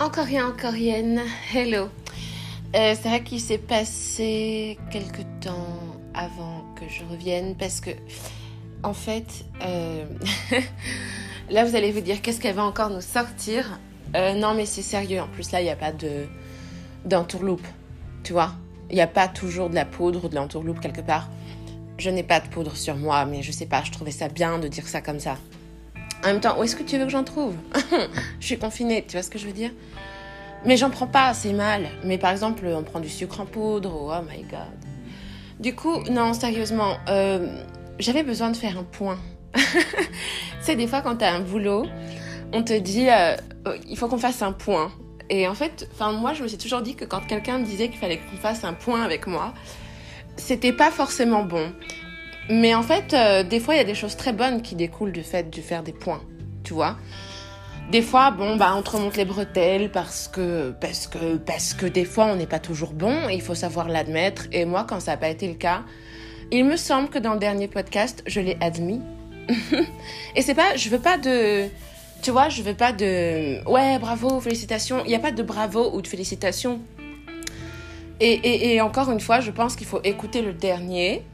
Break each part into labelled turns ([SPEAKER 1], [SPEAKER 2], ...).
[SPEAKER 1] Encore rien, encore rien. Hello. Euh, c'est vrai qu'il s'est passé quelque temps avant que je revienne parce que, en fait, euh, là vous allez vous dire qu'est-ce qu'elle va encore nous sortir? Euh, non, mais c'est sérieux. En plus, là, il n'y a pas de d'entourloupe. Tu vois? Il n'y a pas toujours de la poudre ou de l'entourloupe quelque part. Je n'ai pas de poudre sur moi, mais je sais pas, je trouvais ça bien de dire ça comme ça. En même temps, où est-ce que tu veux que j'en trouve? Je suis confinée, tu vois ce que je veux dire? Mais j'en prends pas assez mal. Mais par exemple, on prend du sucre en poudre, oh, my god. Du coup, non, sérieusement, euh, j'avais besoin de faire un point. sais, des fois, quand t'as un boulot, on te dit, euh, oh, il faut qu'on fasse un point. Et en fait, moi, je me suis toujours dit que quand quelqu'un me disait qu'il fallait qu'on fasse un point avec moi, c'était pas forcément bon. Mais en fait, euh, des fois, il y a des choses très bonnes qui découlent du fait de faire des points, tu vois. Des fois, bon, bah, on te remonte les bretelles parce que, parce que, parce que des fois, on n'est pas toujours bon. Il faut savoir l'admettre. Et moi, quand ça n'a pas été le cas, il me semble que dans le dernier podcast, je l'ai admis. et c'est pas, je veux pas de, tu vois, je veux pas de, ouais, bravo, félicitations. Il n'y a pas de bravo ou de félicitations. Et, et, et encore une fois, je pense qu'il faut écouter le dernier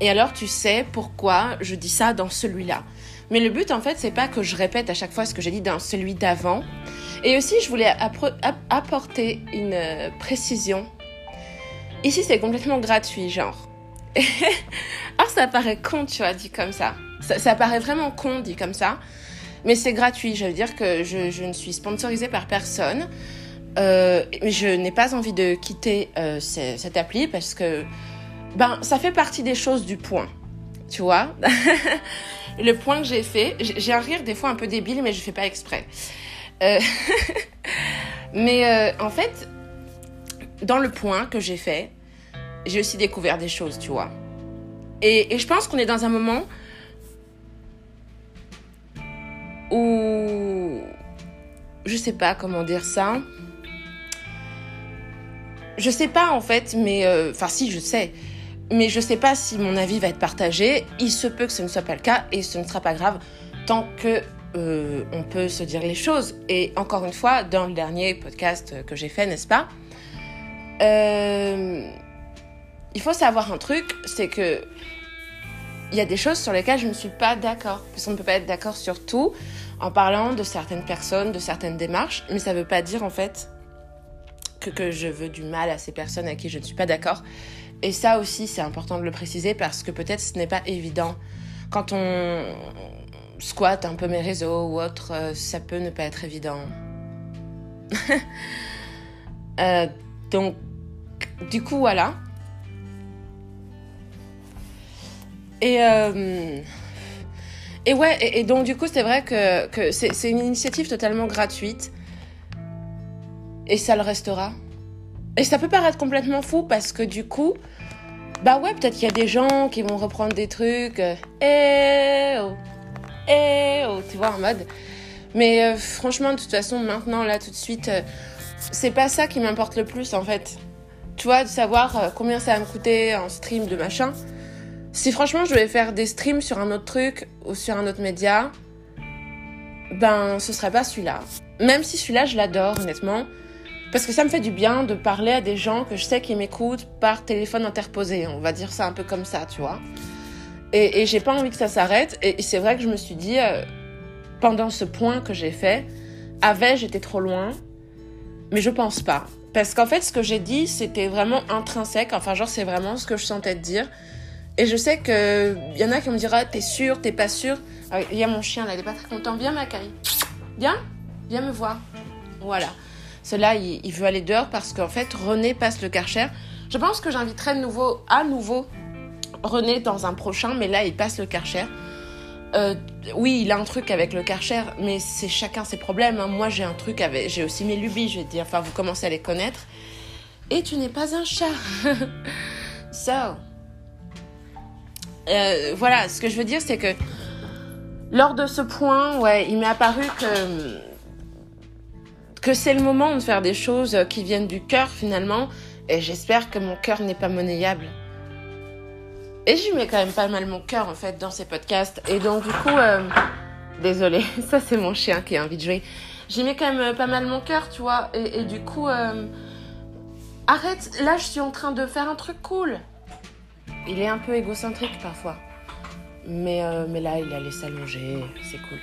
[SPEAKER 1] et alors tu sais pourquoi je dis ça dans celui-là. Mais le but en fait, c'est pas que je répète à chaque fois ce que j'ai dit dans celui d'avant. Et aussi, je voulais apporter une euh, précision. Ici, c'est complètement gratuit, genre. alors ça paraît con, tu vois, dit comme ça. Ça, paraît vraiment con, dit comme ça. Mais c'est gratuit. Je veux dire que je, ne suis sponsorisée par personne. Euh, je n'ai pas envie de quitter euh, cette appli parce que ben, ça fait partie des choses du point. Tu vois Le point que j'ai fait, j'ai un rire des fois un peu débile, mais je fais pas exprès. Euh, mais euh, en fait, dans le point que j'ai fait, j'ai aussi découvert des choses, tu vois. Et, je pense qu'on est dans un moment où je sais pas comment dire ça. Je sais pas en fait, mais euh, enfin si je sais mais je ne sais pas si mon avis va être partagé. Il se peut que ce ne soit pas le cas et ce ne sera pas grave tant que euh, on peut se dire les choses. Et encore une fois, dans le dernier podcast que j'ai fait, n'est-ce pas euh, Il faut savoir un truc, c'est que il y a des choses sur lesquelles je ne suis pas d'accord. Parce qu'on ne peut pas être d'accord sur tout en parlant de certaines personnes, de certaines démarches, mais ça ne veut pas dire en fait que, que je veux du mal à ces personnes à qui je ne suis pas d'accord. Et ça aussi, c'est important de le préciser parce que peut-être ce n'est pas évident. Quand on squatte un peu mes réseaux ou autre, euh, ça peut ne pas être évident. Euh, donc, du coup, voilà. Et, euh, et ouais, et, donc du coup, c'est vrai que, que c'est une initiative totalement gratuite. Et ça le restera. Et ça peut paraître complètement fou parce que du coup, bah ouais, peut-être qu'il y a des gens qui vont reprendre des trucs. Euh, eh oh, eh oh, tu vois, en mode. Mais euh, franchement, de toute façon, maintenant, là, tout de suite, euh, c'est pas ça qui m'importe le plus en fait. Tu vois, de savoir combien ça va me coûter en stream de machin. Si franchement, je devais faire des streams sur un autre truc ou sur un autre média, ben, ce serait pas celui-là. Même si celui-là, je l'adore, honnêtement. Parce que ça me fait du bien de parler à des gens que je sais qui m'écoutent par téléphone interposé. On va dire ça un peu comme ça, tu vois. Et, j'ai pas envie que ça s'arrête. Et, c'est vrai que je me suis dit, euh, pendant ce point que j'ai fait, avait j'étais trop loin Mais je pense pas. Parce qu'en fait, ce que j'ai dit, c'était vraiment intrinsèque. Enfin, genre, c'est vraiment ce que je sentais te dire. Et je sais que y en a qui me dira, t'es sûr, t'es pas sûr. Ah, il y a mon chien là, il est pas très content. Viens, Macaille. Viens, viens me voir. Voilà. Cela, il, veut aller dehors parce qu'en fait, René passe le Karcher. Je pense que j'inviterai nouveau, à nouveau René dans un prochain, mais là, il passe le Karcher. Euh, oui, il a un truc avec le Karcher, mais c'est chacun ses problèmes. Hein. Moi, j'ai un truc avec. J'ai aussi mes lubies, je vais dire. Enfin, vous commencez à les connaître. Et tu n'es pas un chat. so. Euh, voilà, ce que je veux dire, c'est que lors de ce point, ouais, il m'est apparu que que c'est le moment de faire des choses qui viennent du cœur finalement. Et j'espère que mon cœur n'est pas monnayable. Et j'y mets quand même pas mal mon cœur en fait dans ces podcasts. Et donc du coup, euh, désolée, ça c'est mon chien qui a envie de jouer. J'y mets quand même pas mal mon cœur, tu vois. Et, du coup, arrête, là je suis en train de faire un truc cool. Il est un peu égocentrique parfois. Mais, mais là, il allait s'allonger, c'est cool.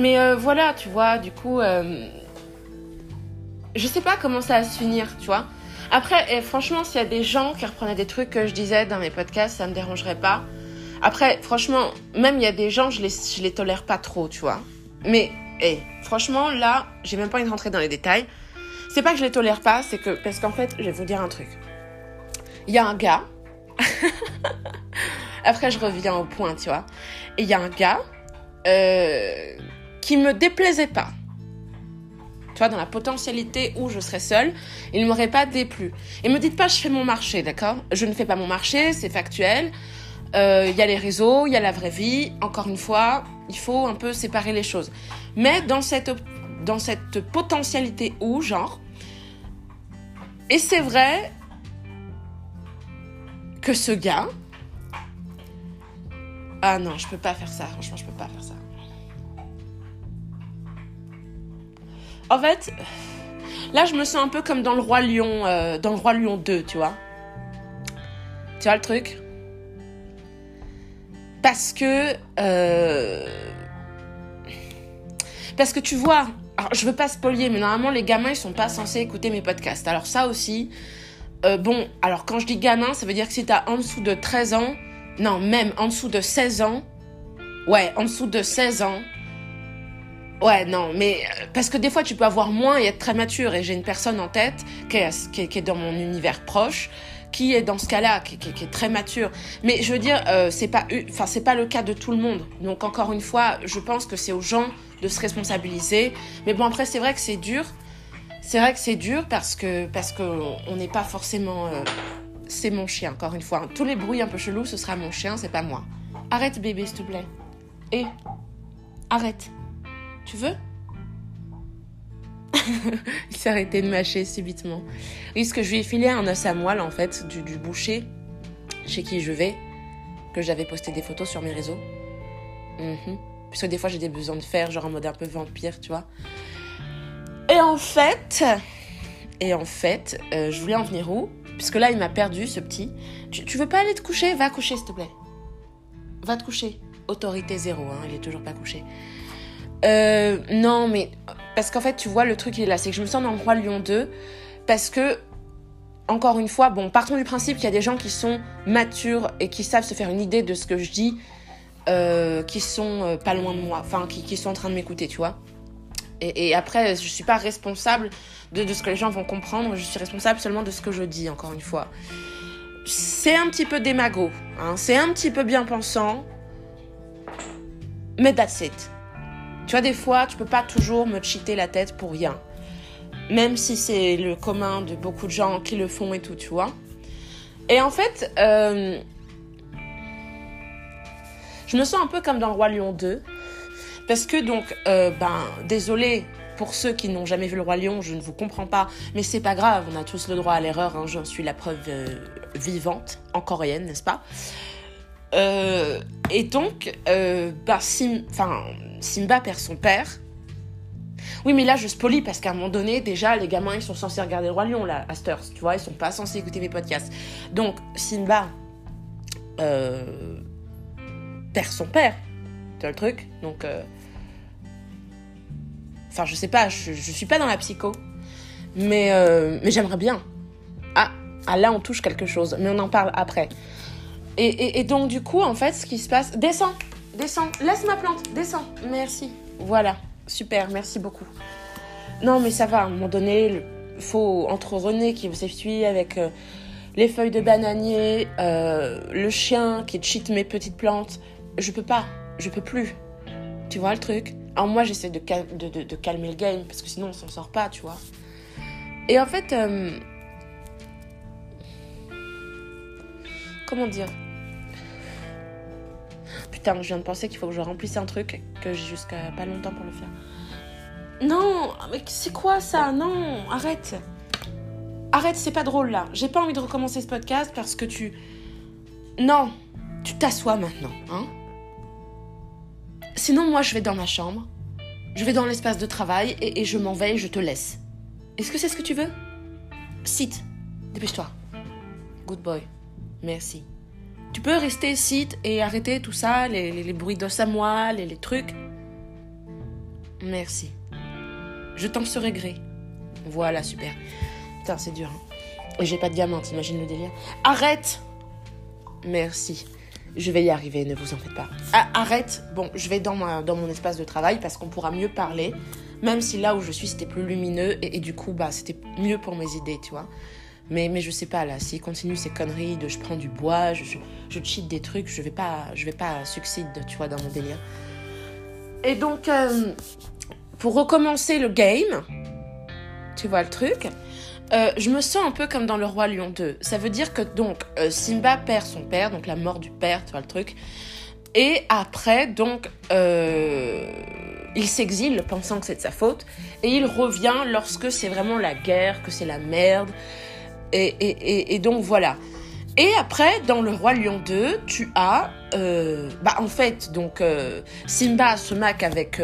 [SPEAKER 1] Mais voilà, tu vois, du coup, je sais pas comment ça va se finir, tu vois. Après, et franchement, s'il y a des gens qui reprenaient des trucs que je disais dans mes podcasts, ça me dérangerait pas. Après, franchement, même il y a des gens, je les, je les tolère pas trop, tu vois. Mais, hey, franchement, là, j'ai même pas envie de rentrer dans les détails. C'est pas que je les tolère pas, c'est que, parce qu'en fait, je vais vous dire un truc. Il y a un gars. Après, je reviens au point, tu vois. Il y a un gars euh, qui me déplaisait pas tu vois, dans la potentialité où je serais seule, il ne m'aurait pas déplu. Et me dites pas, je fais mon marché, d'accord? Je ne fais pas mon marché, c'est factuel. Euh, il y a les réseaux, il y a la vraie vie. Encore une fois, il faut un peu séparer les choses. Mais dans cette, dans cette potentialité où, genre, et c'est vrai que ce gars, ah non, je peux pas faire ça, franchement, je peux pas faire ça. En fait, là, je me sens un peu comme dans le Roi Lion, euh, dans le Roi Lion 2, tu vois. Tu vois le truc? Parce que. Euh, parce que tu vois. Alors, je veux pas spolier, mais normalement, les gamins, ils sont pas censés écouter mes podcasts. Alors, ça aussi. Euh, bon, alors quand je dis gamin, ça veut dire que si t'as en dessous de 13 ans, non, même en dessous de 16 ans, ouais, en dessous de 16 ans, Ouais, non, mais euh, parce que des fois tu peux avoir moins et être très mature. Et j'ai une personne en tête qui est, dans mon univers proche, qui est dans ce cas-là, qui, est très mature. Mais je veux dire, euh, c'est pas, enfin c'est pas le cas de tout le monde. Donc encore une fois, je pense que c'est aux gens de se responsabiliser. Mais bon après c'est vrai que c'est dur. C'est vrai que c'est dur parce que parce que on n'est pas forcément. Euh, c'est mon chien. Encore une fois, tous les bruits un peu chelous, ce sera mon chien, c'est pas moi. Arrête bébé, s'il te plaît. Et arrête. Tu veux Il s'est arrêté de mâcher subitement. Oui, ce que je lui ai filé un os à moelle, en fait, du, boucher chez qui je vais, que j'avais posté des photos sur mes réseaux. Mhm. Puisque des fois, j'ai des besoins de faire, genre en mode un peu vampire, tu vois. Et en fait, et en fait, euh, je voulais en venir où? Puisque là, il m'a perdu, ce petit. Tu, tu, veux pas aller te coucher? Va coucher, s'il te plaît. Va te coucher. Autorité zéro, hein, il est toujours pas couché. Euh, non, mais parce qu'en fait, tu vois, le truc il est là, c'est que je me sens dans le Roi Lion 2 parce que, encore une fois, bon, partons du principe qu'il y a des gens qui sont matures et qui savent se faire une idée de ce que je dis, euh, qui sont euh, pas loin de moi, enfin, qui, sont en train de m'écouter, tu vois. Et, après, je suis pas responsable de, ce que les gens vont comprendre, je suis responsable seulement de ce que je dis, encore une fois. C'est un petit peu démago, hein, c'est un petit peu bien pensant, mais that's it. Tu vois, des fois, tu peux pas toujours me cheater la tête pour rien. Même si c'est le commun de beaucoup de gens qui le font et tout, tu vois. Et en fait, euh, je me sens un peu comme dans le Roi Lion 2. Parce que donc, euh, ben, désolé pour ceux qui n'ont jamais vu le Roi Lion, je ne vous comprends pas, mais c'est pas grave, on a tous le droit à l'erreur, hein, j'en suis la preuve euh, vivante, en coréenne, n'est-ce pas? Et donc, si, enfin, Simba perd son père. Oui, mais là, je spolie parce qu'à un moment donné, déjà, les gamins, ils sont censés regarder le Roi Lion, là, à Sturs, tu vois, ils sont pas censés écouter mes podcasts. Donc, Simba euh, perd son père, tu le truc? Donc, euh, enfin, je sais pas, je, je suis pas dans la psycho, mais, euh, mais j'aimerais bien. Ah, ah, là, on touche quelque chose, mais on en parle après. Et, donc, du coup, en fait, ce qui se passe... Descends Descends. Laisse ma plante. Descends. Merci. Voilà. Super. Merci beaucoup. Non, mais ça va. À un moment donné, il faut entre René qui s'essuie avec euh, les feuilles de bananier, euh, le chien qui cheat mes petites plantes. Je peux pas. Je peux plus. Tu vois le truc? Alors moi, j'essaie de, de, calmer le game parce que sinon, on s'en sort pas, tu vois. Et en fait... Euh, comment dire? Je viens de penser qu'il faut que je remplisse un truc que j'ai jusqu'à pas longtemps pour le faire. Non, mais c'est quoi ça? Non, arrête. Arrête, c'est pas drôle là. J'ai pas envie de recommencer ce podcast parce que tu. Non, tu t'assois maintenant, hein sinon moi je vais dans ma chambre, je vais dans l'espace de travail et, je m'en vais et je te laisse. Est-ce que c'est ce que tu veux? Sit, dépêche-toi. Good boy. Merci. Tu peux rester sit et arrêter tout ça, les, bruits d'os à moelle et les trucs Merci. Je t'en serai gré. Voilà, super. Putain, c'est dur. Hein. Et j'ai pas de diamant, t'imagines le délire Arrête Merci. Je vais y arriver, ne vous en faites pas. Ah, arrête Bon, je vais dans, mon espace de travail parce qu'on pourra mieux parler. Même si là où je suis, c'était plus lumineux. Et, du coup, bah, c'était mieux pour mes idées, tu vois. Mais, mais je sais pas, là, s'il continue ces conneries de je prends du bois, je, je, cheat des trucs, je vais pas, je vais pas succéder, tu vois, dans mon délire. Et donc, euh, pour recommencer le game, tu vois le truc, euh, je me sens un peu comme dans Le Roi Lion 2. Ça veut dire que donc euh, Simba perd son père, donc la mort du père, tu vois le truc. Et après, donc, il s'exile pensant que c'est de sa faute. Et il revient lorsque c'est vraiment la guerre, que c'est la merde. Et, donc voilà. Et après, dans Le Roi Lion 2, tu as. bah, en fait, donc, Simba se maque avec.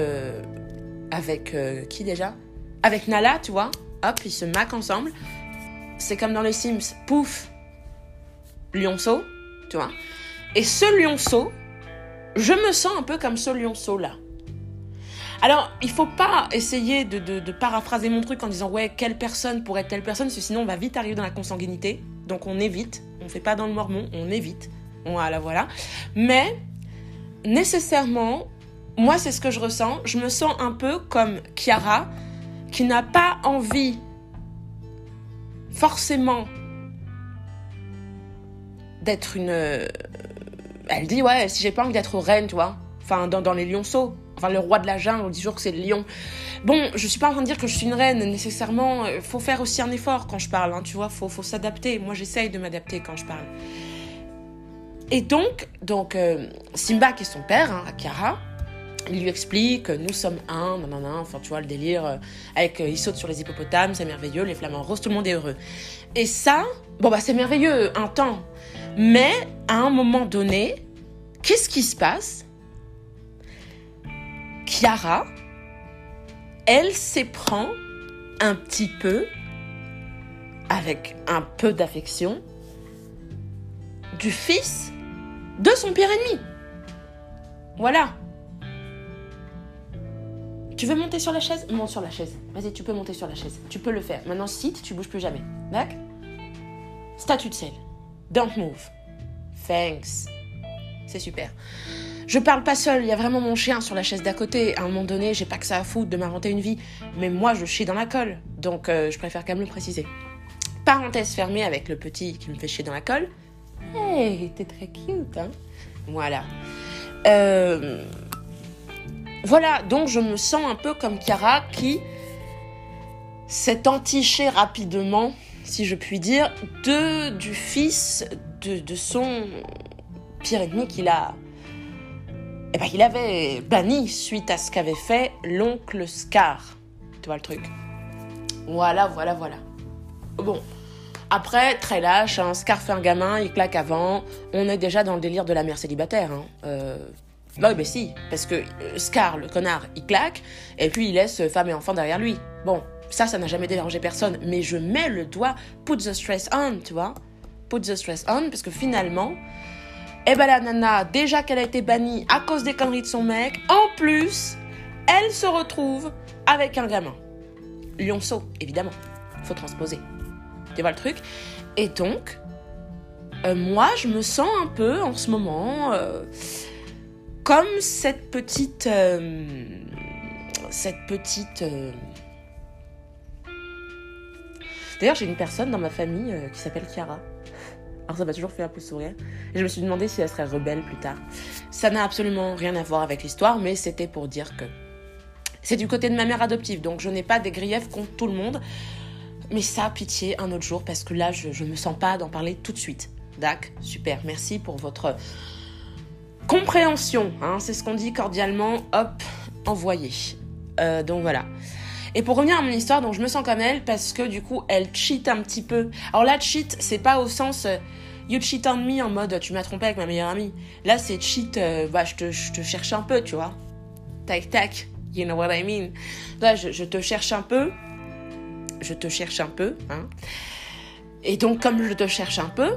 [SPEAKER 1] avec qui déjà? Avec Nala, tu vois hop, ils se maquent ensemble. C'est comme dans les Sims, pouf, lionceau, tu vois. Et ce lionceau, je me sens un peu comme ce lionceau là. Alors, il faut pas essayer de, paraphraser mon truc en disant ouais, quelle personne pourrait être telle personne, parce que sinon on va vite arriver dans la consanguinité. Donc on évite, on fait pas dans le mormon, on évite. Voilà, voilà. Mais nécessairement, moi c'est ce que je ressens. Je me sens un peu comme Chiara qui n'a pas envie forcément d'être une... Euh, elle dit, ouais, si j'ai pas envie d'être reine, tu vois, enfin, dans, dans les lionceaux, enfin, le roi de la jungle, on dit toujours que c'est le lion. Bon, je suis pas en train de dire que je suis une reine, nécessairement, euh, faut faire aussi un effort quand je parle, hein, tu vois, faut, faut s'adapter. Moi, j'essaye de m'adapter quand je parle. Et donc, donc euh, Simba, qui est son père, hein, Akara, il lui explique nous sommes un, nanana, enfin tu vois le délire, euh, avec euh, il saute sur les hippopotames, c'est merveilleux, les flamants roses, tout le monde est heureux. Et ça, bon bah c'est merveilleux un temps, mais à un moment donné, qu'est-ce qui se passe? Chiara, elle s'éprend un petit peu, avec un peu d'affection, du fils de son pire ennemi. Voilà. Tu veux monter sur la chaise? Monte sur la chaise. Vas-y, tu peux monter sur la chaise. Tu peux le faire. Maintenant, sit, tu bouges plus jamais. D'accord? Statut de sel. Don't move. Thanks. C'est super. Je parle pas seul, il y a vraiment mon chien sur la chaise d'à côté. À un moment donné, j'ai pas que ça à foutre de m'inventer une vie. Mais moi, je chie dans la colle. Donc, euh, je préfère quand même le préciser. Parenthèse fermée avec le petit qui me fait chier dans la colle. Hey, t'es très cute, hein Voilà. Euh, voilà, donc je me sens un peu comme Chiara qui s'est entichée rapidement, si je puis dire, de, du fils de, son pire ennemi qu'il a. Eh ben, il avait banni suite à ce qu'avait fait l'oncle Scar. Tu vois le truc? Voilà, voilà, voilà. Bon. Après, très lâche, hein, Scar fait un gamin, il claque avant. On est déjà dans le délire de la mère célibataire. Hein. Euh, bah oui, si, parce que euh, Scar, le connard, il claque, et puis il laisse femme et enfant derrière lui. Bon, ça, ça n'a jamais dérangé personne, mais je mets le doigt, put the stress on, tu vois. Put the stress on, parce que finalement, eh ben la nana, déjà qu'elle a été bannie à cause des conneries de son mec, en plus, elle se retrouve avec un gamin. Lionceau, évidemment. Faut transposer. Tu vois le truc? Et donc, euh, moi, je me sens un peu en ce moment... Euh, comme cette petite. Euh, cette petite. D'ailleurs, j'ai une personne dans ma famille qui s'appelle Chiara. Ça m'a toujours fait un peu sourire. Je me suis demandé si elle serait rebelle plus tard. Ça n'a absolument rien à voir avec l'histoire, mais c'était pour dire que c'est du côté de ma mère adoptive, donc je n'ai pas des griefs contre tout le monde. Mais ça, pitié, un autre jour, parce que là, je, ne me sens pas d'en parler tout de suite. Dac, super, merci pour votre compréhension, hein, c'est ce qu'on dit cordialement, hop, envoyé. Euh, donc voilà. Et pour revenir à mon histoire, donc je me sens comme elle parce que du coup, elle cheat un petit peu. Alors là, cheat, c'est pas au sens euh, you cheat on me en mode tu m'as trompé avec ma meilleure amie. Là, c'est cheat, euh, bah, je te, je te cherche un peu, tu vois. tac tac. You know what I mean? Là, je, te cherche un peu. Je te cherche un peu. Hein. Et donc, comme je te cherche un peu,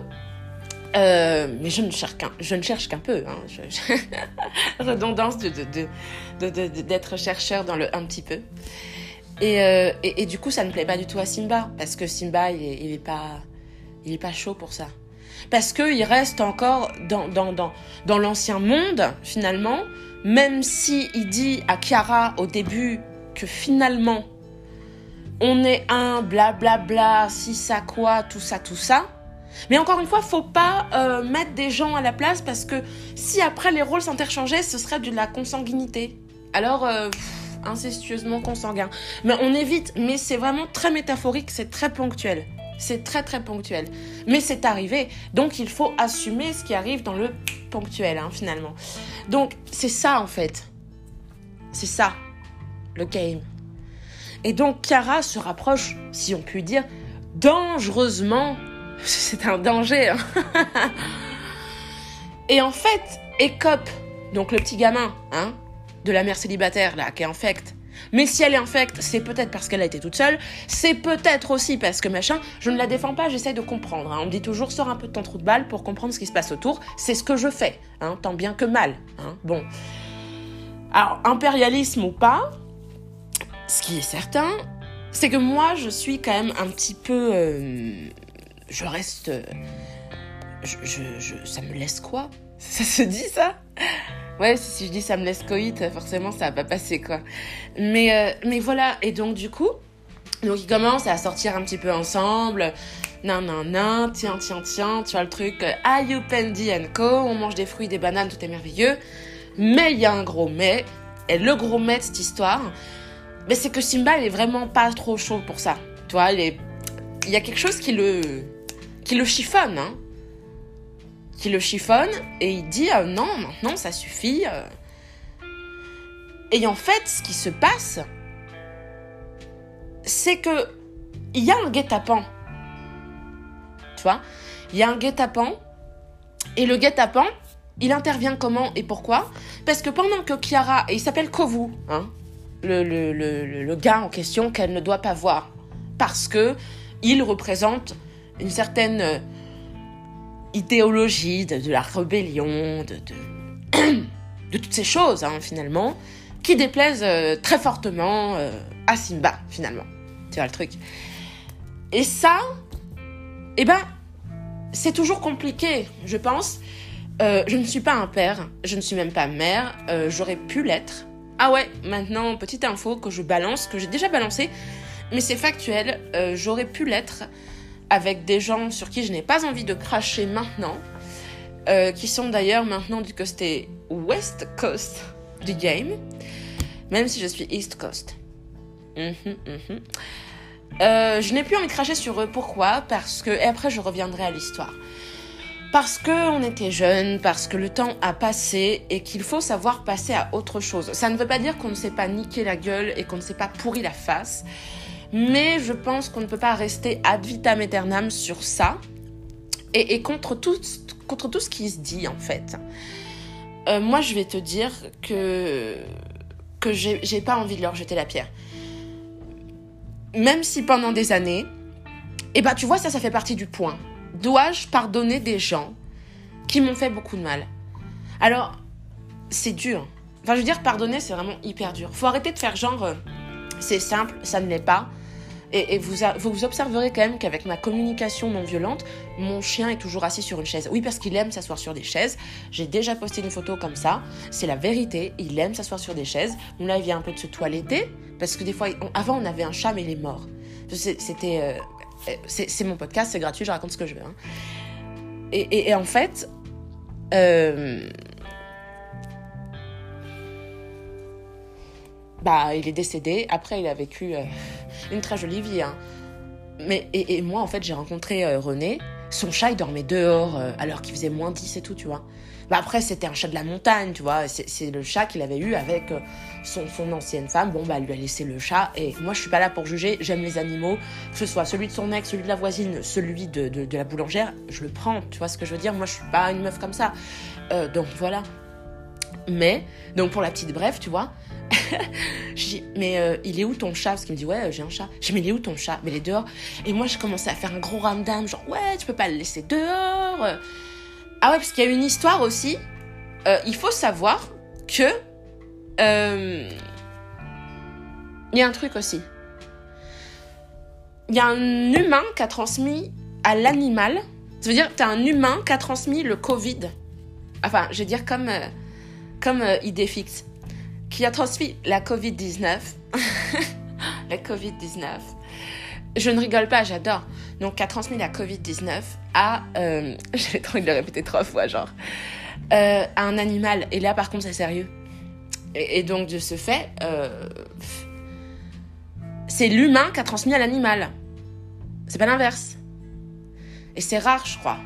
[SPEAKER 1] euh, mais je ne cherche qu'un, je ne cherche qu'un peu. Hein. Redondance de, d'être chercheur dans le un petit peu. Euh, et, du coup, ça ne plaît pas du tout à Simba parce que Simba, il est, il est pas, pas chaud pour ça. Parce qu'il reste encore dans, dans, dans, dans l'ancien monde, finalement, même si dit à Kiara au début que finalement, on est un, blablabla, bla, bla, si ça quoi, tout ça, tout ça. Mais encore une fois, faut pas euh, mettre des gens à la place parce que si après les rôles s'interchangeaient, ce serait de la consanguinité. Alors, euh, incestueusement consanguin. Mais on évite, mais c'est vraiment très métaphorique, c'est très ponctuel. C'est très très ponctuel. Mais c'est arrivé. Donc il faut assumer ce qui arrive dans le ponctuel, hein, finalement. Donc c'est ça en fait. C'est ça, le game. Et donc Chiara se rapproche, si on peut dire, dangereusement. C'est un danger. Hein. Et en fait, Ecop, donc le petit gamin, hein, de la mère célibataire là, qui est infecte, mais si elle est infecte, c'est peut-être parce qu'elle a été toute seule, c'est peut-être aussi parce que machin, je ne la défends pas, j'essaie de comprendre. Hein. On me dit toujours, sors un peu de ton trou de balle pour comprendre ce qui se passe autour. C'est ce que je fais, hein, tant bien que mal. Hein. Bon. Alors, impérialisme ou pas, ce qui est certain, c'est que moi, je suis quand même un petit peu... Euh, je reste... Euh, ça me laisse quoi? Ça se dit ça? Ouais, si, je dis ça me laisse coït, forcément ça va pas passer quoi. Mais, euh, mais voilà, et donc du coup, donc ils commencent à sortir un petit peu ensemble. Nan, nan, nan, tiens, tiens, tiens, tu vois le truc, Pendi and Co, on mange des fruits, des bananes, tout est merveilleux. Mais il y a un gros mais, et le gros mais de cette histoire, mais c'est que Simba, il est vraiment pas trop chaud pour ça. Tu vois, il. Il y a quelque chose qui le... qui le chiffonne, hein qui le chiffonne et il dit euh, non, maintenant ça suffit. Euh. Et en fait, ce qui se passe, c'est que il y a un guet-apens. Tu vois? Il y a un guet-apens. Et le guet-apens, il intervient comment et pourquoi? Parce que pendant que Kiara, et il s'appelle Kovu, hein, le, le, gars en question qu'elle ne doit pas voir, parce que il représente une certaine euh, idéologie, de, la rébellion, de, toutes ces choses, hein, finalement, qui déplaisent euh, très fortement euh, à Simba, finalement. Tu vois le truc. Et ça, eh ben, c'est toujours compliqué, je pense. Euh, je ne suis pas un père, je ne suis même pas mère, j'aurais pu l'être. Ah ouais, maintenant, petite info que je balance, que j'ai déjà balancé, mais c'est factuel, j'aurais pu l'être avec des gens sur qui je n'ai pas envie de cracher maintenant, euh, qui sont d'ailleurs maintenant du côté West Coast du game, même si je suis East Coast. Mhm, mhm. Euh, je n'ai plus envie de cracher sur eux. Pourquoi? Parce que, et après je reviendrai à l'histoire. Parce qu'on était jeunes, parce que le temps a passé et qu'il faut savoir passer à autre chose. Ça ne veut pas dire qu'on ne s'est pas niqué la gueule et qu'on ne s'est pas pourri la face. Mais je pense qu'on ne peut pas rester ad vitam aeternam sur ça. Et, contre, tout, ce qui se dit, en fait. Euh, moi, je vais te dire que, que j'ai pas envie de leur jeter la pierre. Même si pendant des années, et eh ben, tu vois, ça, ça fait partie du point. Dois-je pardonner des gens qui m'ont fait beaucoup de mal? Alors, c'est dur. Enfin, je veux dire, pardonner, c'est vraiment hyper dur. Faut arrêter de faire genre, euh, c'est simple, ça ne l'est pas. Et, vous, vous observerez quand même qu'avec ma communication non violente, mon chien est toujours assis sur une chaise. Oui, parce qu'il aime s'asseoir sur des chaises. J'ai déjà posté une photo comme ça. C'est la vérité. Il aime s'asseoir sur des chaises. là, il vient un peu de se toiletter. Parce que des fois, avant, on avait un chat, mais il est mort. C'était. Euh, c'est mon podcast, c'est gratuit, je raconte ce que je veux. Hein. Et, en fait. Euh, bah, il est décédé. Après, il a vécu euh, une très jolie vie. Hein. Mais, et, moi, en fait, j'ai rencontré euh, René. Son chat, il dormait dehors euh, alors qu'il faisait moins 10 et tout, tu vois. Bah après, c'était un chat de la montagne, tu vois. C'est le chat qu'il avait eu avec son, son, ancienne femme. Bon, bah, elle lui a laissé le chat. Et moi, je suis pas là pour juger. J'aime les animaux. Que ce soit celui de son ex, celui de la voisine, celui de, la boulangère, je le prends. Tu vois ce que je veux dire Moi, je suis pas une meuf comme ça. donc voilà. Mais, donc pour la petite bref, tu vois, je dis, mais euh, il est où ton chat? Parce qu'il me dit, ouais, j'ai un chat. Je dis, mais il est où ton chat? Mais il est dehors. Et moi, je commençais à faire un gros ramdam, genre, ouais, tu peux pas le laisser dehors. Ah ouais, parce qu'il y a une histoire aussi. Euh, il faut savoir que. Euh, il y a un truc aussi. Il y a un humain qui a transmis à l'animal. Ça veut dire que tu as un humain qui a transmis le Covid. Enfin, je veux dire comme, comme idée fixe qui a transmis la Covid-19. la Covid-19. Je ne rigole pas, j'adore. Donc, a transmis la Covid-19 à. Euh, J'avais trop de le répéter trois fois, genre. Euh, à un animal. Et là, par contre, c'est sérieux. Et, donc, de ce fait, euh, c'est l'humain qui a transmis à l'animal. C'est pas l'inverse. Et c'est rare, je crois.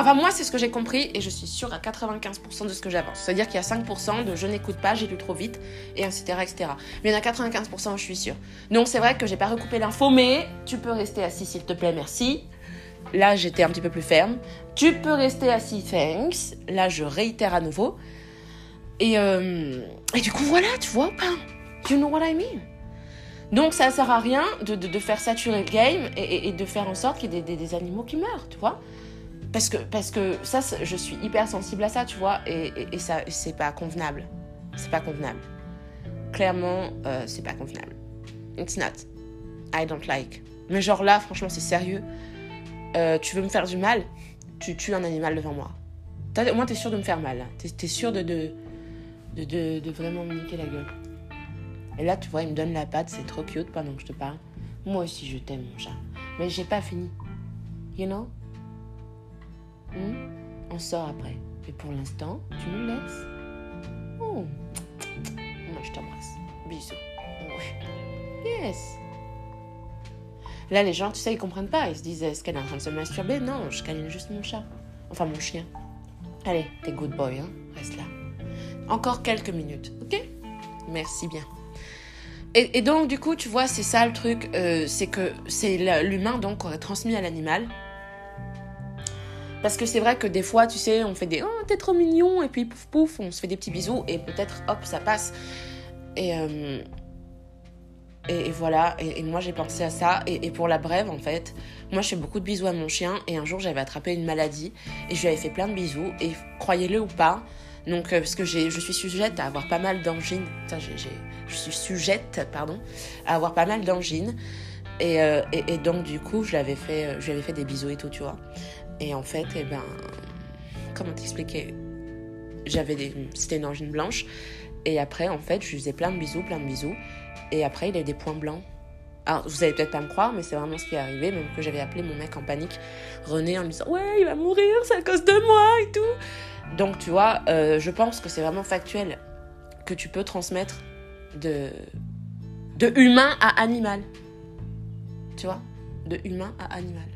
[SPEAKER 1] Enfin, moi, c'est ce que j'ai compris et je suis sûre à 95% de ce que j'avance. C'est-à-dire qu'il y a 5% de je n'écoute pas, j'ai lu trop vite, et etc., etc. Mais il y en a 95%, je suis sûre. Donc, c'est vrai que j'ai pas recoupé l'info, mais tu peux rester assis, s'il te plaît, merci. Là, j'étais un petit peu plus ferme. Tu peux rester assis, thanks. Là, je réitère à nouveau. Et, euh, et du coup, voilà, tu vois, pas. You know what I mean? Donc ça sert à rien de, de, faire saturer le game et, et, de faire en sorte qu'il y ait des, des animaux qui meurent, tu vois parce que, parce que ça, je suis hyper sensible à ça, tu vois, et, ça, c'est pas convenable. C'est pas convenable. Clairement, euh, c'est pas convenable. It's not. I don't like. Mais genre là, franchement, c'est sérieux. Euh, tu veux me faire du mal? Tu tues un animal devant moi. Au moins, t'es sûr de me faire mal. T'es es sûr de de, de, de, vraiment me niquer la gueule. Et là, tu vois, il me donne la patte, c'est trop cute pendant que je te parle. Moi aussi, je t'aime, mon chat. Mais j'ai pas fini. You know? On sort après. Mais pour l'instant, tu nous laisses. Oh. Moi, je t'embrasse. Bisous. Yes. Là, les gens, tu sais, ils comprennent pas. Ils se disent, est-ce qu'elle est en train de se masturber? Non, je câline juste mon chat. Enfin, mon chien. Allez, t'es good boy, hein Reste là. Encore quelques minutes, ok? Merci bien. Et, donc, du coup, tu vois, c'est ça le truc. Euh, c'est que c'est l'humain, donc, aurait transmis à l'animal parce que c'est vrai que des fois, tu sais, on fait des oh, t'es trop mignon, et puis pouf pouf, on se fait des petits bisous, et peut-être hop, ça passe. Et, euh, et, voilà, et, moi j'ai pensé à ça. Et, pour la brève, en fait, moi je fais beaucoup de bisous à mon chien, et un jour j'avais attrapé une maladie, et je lui avais fait plein de bisous, et croyez-le ou pas, donc, euh, parce que je suis sujette à avoir pas mal d'angines. Je suis sujette, pardon, à avoir pas mal d'angines. Et, euh, et, donc, du coup, je je lui avais fait des bisous et tout, tu vois. Et en fait, eh ben, comment t'expliquer? J'avais des... C'était une angine blanche. Et après, en fait, je lui faisais plein de bisous, plein de bisous. Et après, il a des points blancs. Alors, vous allez peut-être pas me croire, mais c'est vraiment ce qui est arrivé. Même que j'avais appelé mon mec en panique, René, en me disant Ouais, il va mourir, c'est à cause de moi et tout. Donc, tu vois, euh, je pense que c'est vraiment factuel que tu peux transmettre de, de humain à animal. Tu vois? De humain à animal.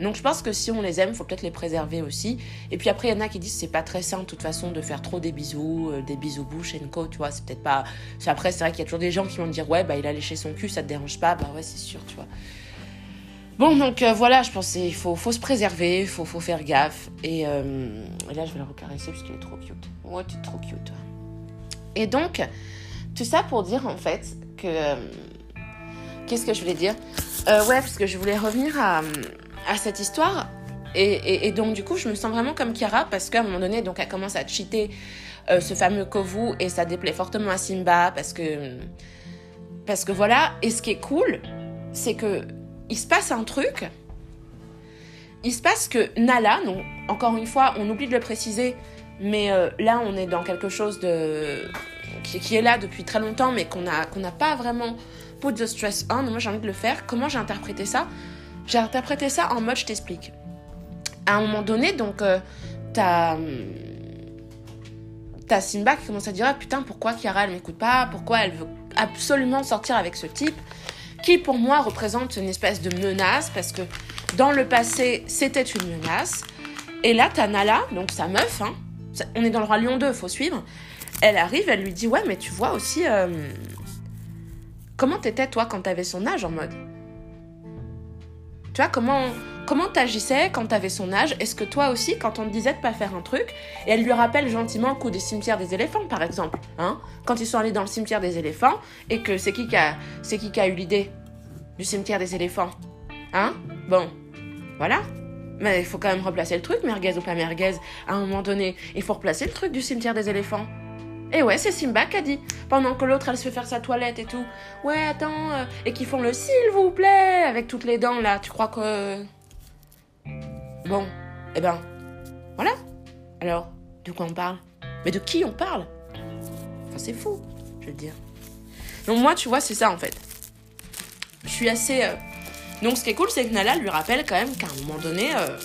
[SPEAKER 1] Donc je pense que si on les aime, il faut peut-être les préserver aussi. Et puis après, il y en a qui disent c'est pas très sain de toute façon de faire trop des bisous, euh, des bisous bouche et co, tu vois. C'est peut-être pas. Après, c'est vrai qu'il y a toujours des gens qui vont dire ouais, bah il a léché son cul, ça te dérange pas. Bah ouais, c'est sûr, tu vois. Bon, donc euh, voilà, je pense qu'il faut, faut se préserver, il faut, faut faire gaffe. Euh, et, là, je vais le recaresser parce qu'il est trop cute. Ouais, tu es trop cute. Et donc, tout ça pour dire en fait que. Qu'est-ce que je voulais dire? Ouais, parce que je voulais revenir à à cette histoire. Et, donc, du coup, je me sens vraiment comme Kiara parce qu'à un moment donné, donc, elle commence à cheater euh, ce fameux Kovu et ça déplaît fortement à Simba parce que. Parce que voilà. Et ce qui est cool, c'est que il se passe un truc. Il se passe que Nala, donc, encore une fois, on oublie de le préciser, mais euh, là, on est dans quelque chose de. Qui, est là depuis très longtemps, mais qu'on n'a pas vraiment put the stress on. Moi, j'ai envie de le faire. Comment j'ai interprété ça? J'ai interprété ça en mode je t'explique. À un moment donné, donc, euh, t'as. T'as Simba qui commence à dire ah, putain, pourquoi Kiara elle m'écoute pas? Pourquoi elle veut absolument sortir avec ce type Qui pour moi représente une espèce de menace? Parce que dans le passé c'était une menace. Et là, t'as Nala, donc sa meuf, hein, on est dans le Roi Lion 2, faut suivre. Elle arrive, elle lui dit ouais, mais tu vois aussi. Euh, comment t'étais toi quand t'avais son âge en mode? Tu vois, comment, comment t'agissais quand t'avais son âge? Est-ce que toi aussi, quand on te disait de pas faire un truc, et elle lui rappelle gentiment le coup des cimetières des éléphants, par exemple, hein? Quand ils sont allés dans le cimetière des éléphants, et que c'est qui qui a, c'est qui qui a eu l'idée du cimetière des éléphants Hein? Bon, voilà. Mais il faut quand même replacer le truc, merguez ou pas merguez. À un moment donné, il faut replacer le truc du cimetière des éléphants. Et ouais, c'est Simba qui a dit. Pendant que l'autre, elle se fait faire sa toilette et tout. Ouais, attends. euh, et qui font le s'il vous plaît avec toutes les dents là. Tu crois que. Bon, eh ben. Voilà. Alors, de quoi on parle? Mais de qui on parle? Enfin, c'est fou, je veux dire. Donc, moi, tu vois, c'est ça en fait. Je suis assez. euh, Donc, ce qui est cool, c'est que Nala lui rappelle quand même qu'à un moment donné, euh,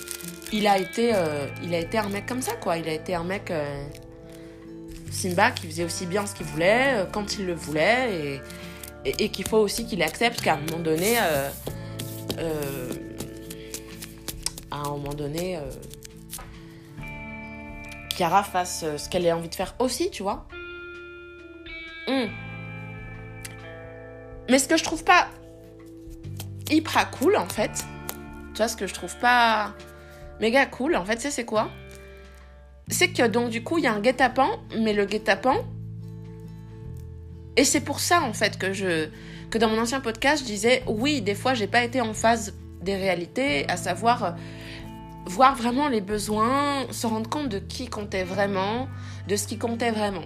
[SPEAKER 1] il, a été, il a été un mec comme ça, quoi. Il a été un mec. Simba qui faisait aussi bien ce qu'il voulait euh, quand il le voulait et, qu'il faut aussi qu'il accepte qu'à un moment donné euh, euh, à un moment donné Kiara fasse ce qu'elle a envie de faire aussi tu vois Hmm. mais ce que je trouve pas hyper cool en fait tu vois ce que je trouve pas méga cool en fait c'est quoi? C'est que donc du coup il y a un guet-apens, mais le guet-apens, et c'est pour ça en fait que je que dans mon ancien podcast je disais oui des fois j'ai pas été en phase des réalités, à savoir euh, voir vraiment les besoins, se rendre compte de qui comptait vraiment, de ce qui comptait vraiment.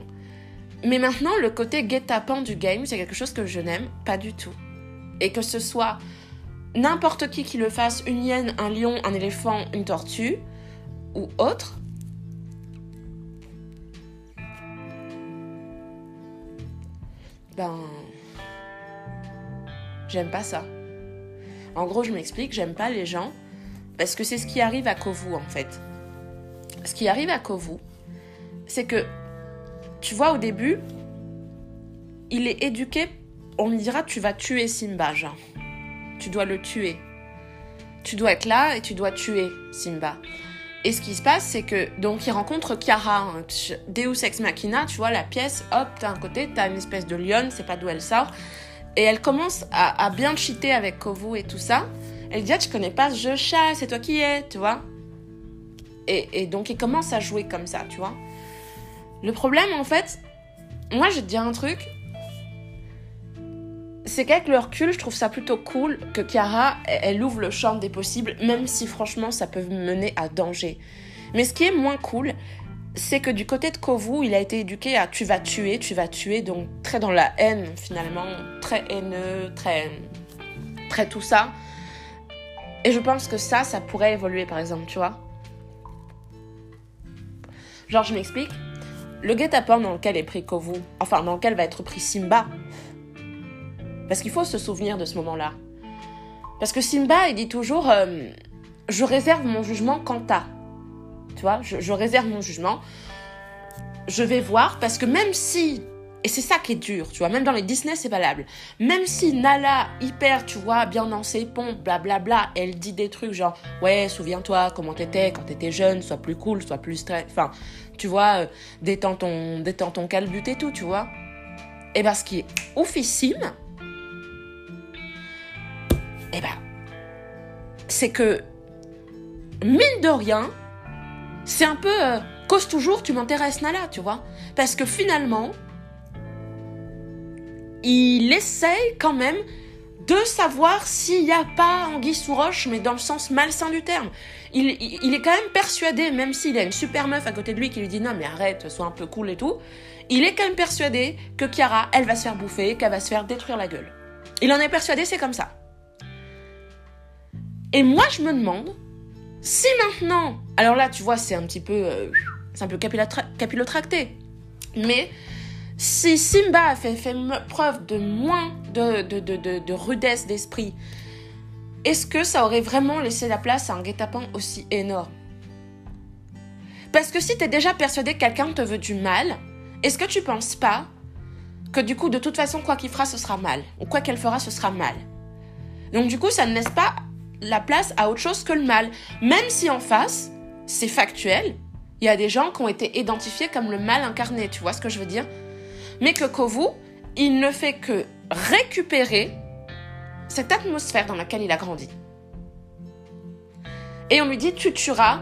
[SPEAKER 1] Mais maintenant le côté guet-apens du game c'est quelque chose que je n'aime pas du tout, et que ce soit n'importe qui qui le fasse, une hyène, un lion, un éléphant, une tortue ou autre Ben. J'aime pas ça. En gros, je m'explique, j'aime pas les gens parce que c'est ce qui arrive à Kovu en fait. Ce qui arrive à Kovu, c'est que, tu vois, au début, il est éduqué, on lui dira tu vas tuer Simba, genre. Tu dois le tuer. Tu dois être là et tu dois tuer Simba. Et ce qui se passe, c'est que donc il rencontre Chiara, hein, Deus Ex Machina, tu vois, la pièce, hop, t'as un côté, t'as une espèce de lionne, c'est pas d'où elle sort. Et elle commence à, bien cheater avec Kovu et tout ça. Elle dit, ah, tu connais pas ce jeu chat, c'est toi qui es, tu vois. Et, et donc il commence à jouer comme ça, tu vois. Le problème, en fait, moi je te dire un truc, c'est qu'avec le recul, je trouve ça plutôt cool que Chiara, elle ouvre le champ des possibles, même si franchement ça peut mener à danger. Mais ce qui est moins cool, c'est que du côté de Kovu, il a été éduqué à tu vas tuer, tu vas tuer, donc très dans la haine finalement, très haineux, très, très tout ça. Et je pense que ça, ça pourrait évoluer par exemple, tu vois. Genre, je m'explique. Le guet-apens dans lequel est pris Kovu, enfin dans lequel va être pris Simba, parce qu'il faut se souvenir de ce moment-là. Parce que Simba, il dit toujours euh, Je réserve mon jugement quant à. Tu vois, je, réserve mon jugement. Je vais voir, parce que même si. Et c'est ça qui est dur, tu vois, même dans les Disney, c'est valable. Même si Nala, hyper, tu vois, bien dans ses pompes, blablabla, elle dit des trucs genre Ouais, souviens-toi comment t'étais quand t'étais jeune, sois plus cool, sois plus stress. Enfin, tu vois, euh, détends ton, détends ton calbut et tout, tu vois. Et ben, ce qui est oufissime, eh ben, c'est que, mine de rien, c'est un peu euh, cause toujours, tu m'intéresses, Nala, tu vois. Parce que finalement, il essaye quand même de savoir s'il n'y a pas anguille sous roche, mais dans le sens malsain du terme. Il, il- il est quand même persuadé, même s'il a une super meuf à côté de lui qui lui dit non mais arrête, sois un peu cool et tout, il est quand même persuadé que Chiara, elle va se faire bouffer, qu'elle va se faire détruire la gueule. Il en est persuadé, c'est comme ça. Et moi, je me demande si maintenant, alors là, tu vois, c'est un petit peu, euh, c'est un peu capillotra- capillotracté, mais si Simba a fait, preuve de moins de, de, de rudesse d'esprit, est-ce que ça aurait vraiment laissé la place à un guet-apens aussi énorme? Parce que si t'es déjà persuadé que quelqu'un te veut du mal, est-ce que tu penses pas que du coup, de toute façon, quoi qu'il fera, ce sera mal, ou quoi qu'elle fera, ce sera mal? Donc du coup, ça ne laisse pas la place à autre chose que le mal. Même si en face, c'est factuel, il y a des gens qui ont été identifiés comme le mal incarné, tu vois ce que je veux dire? Mais que Kovu, il ne fait que récupérer cette atmosphère dans laquelle il a grandi. Et on lui dit tu tueras.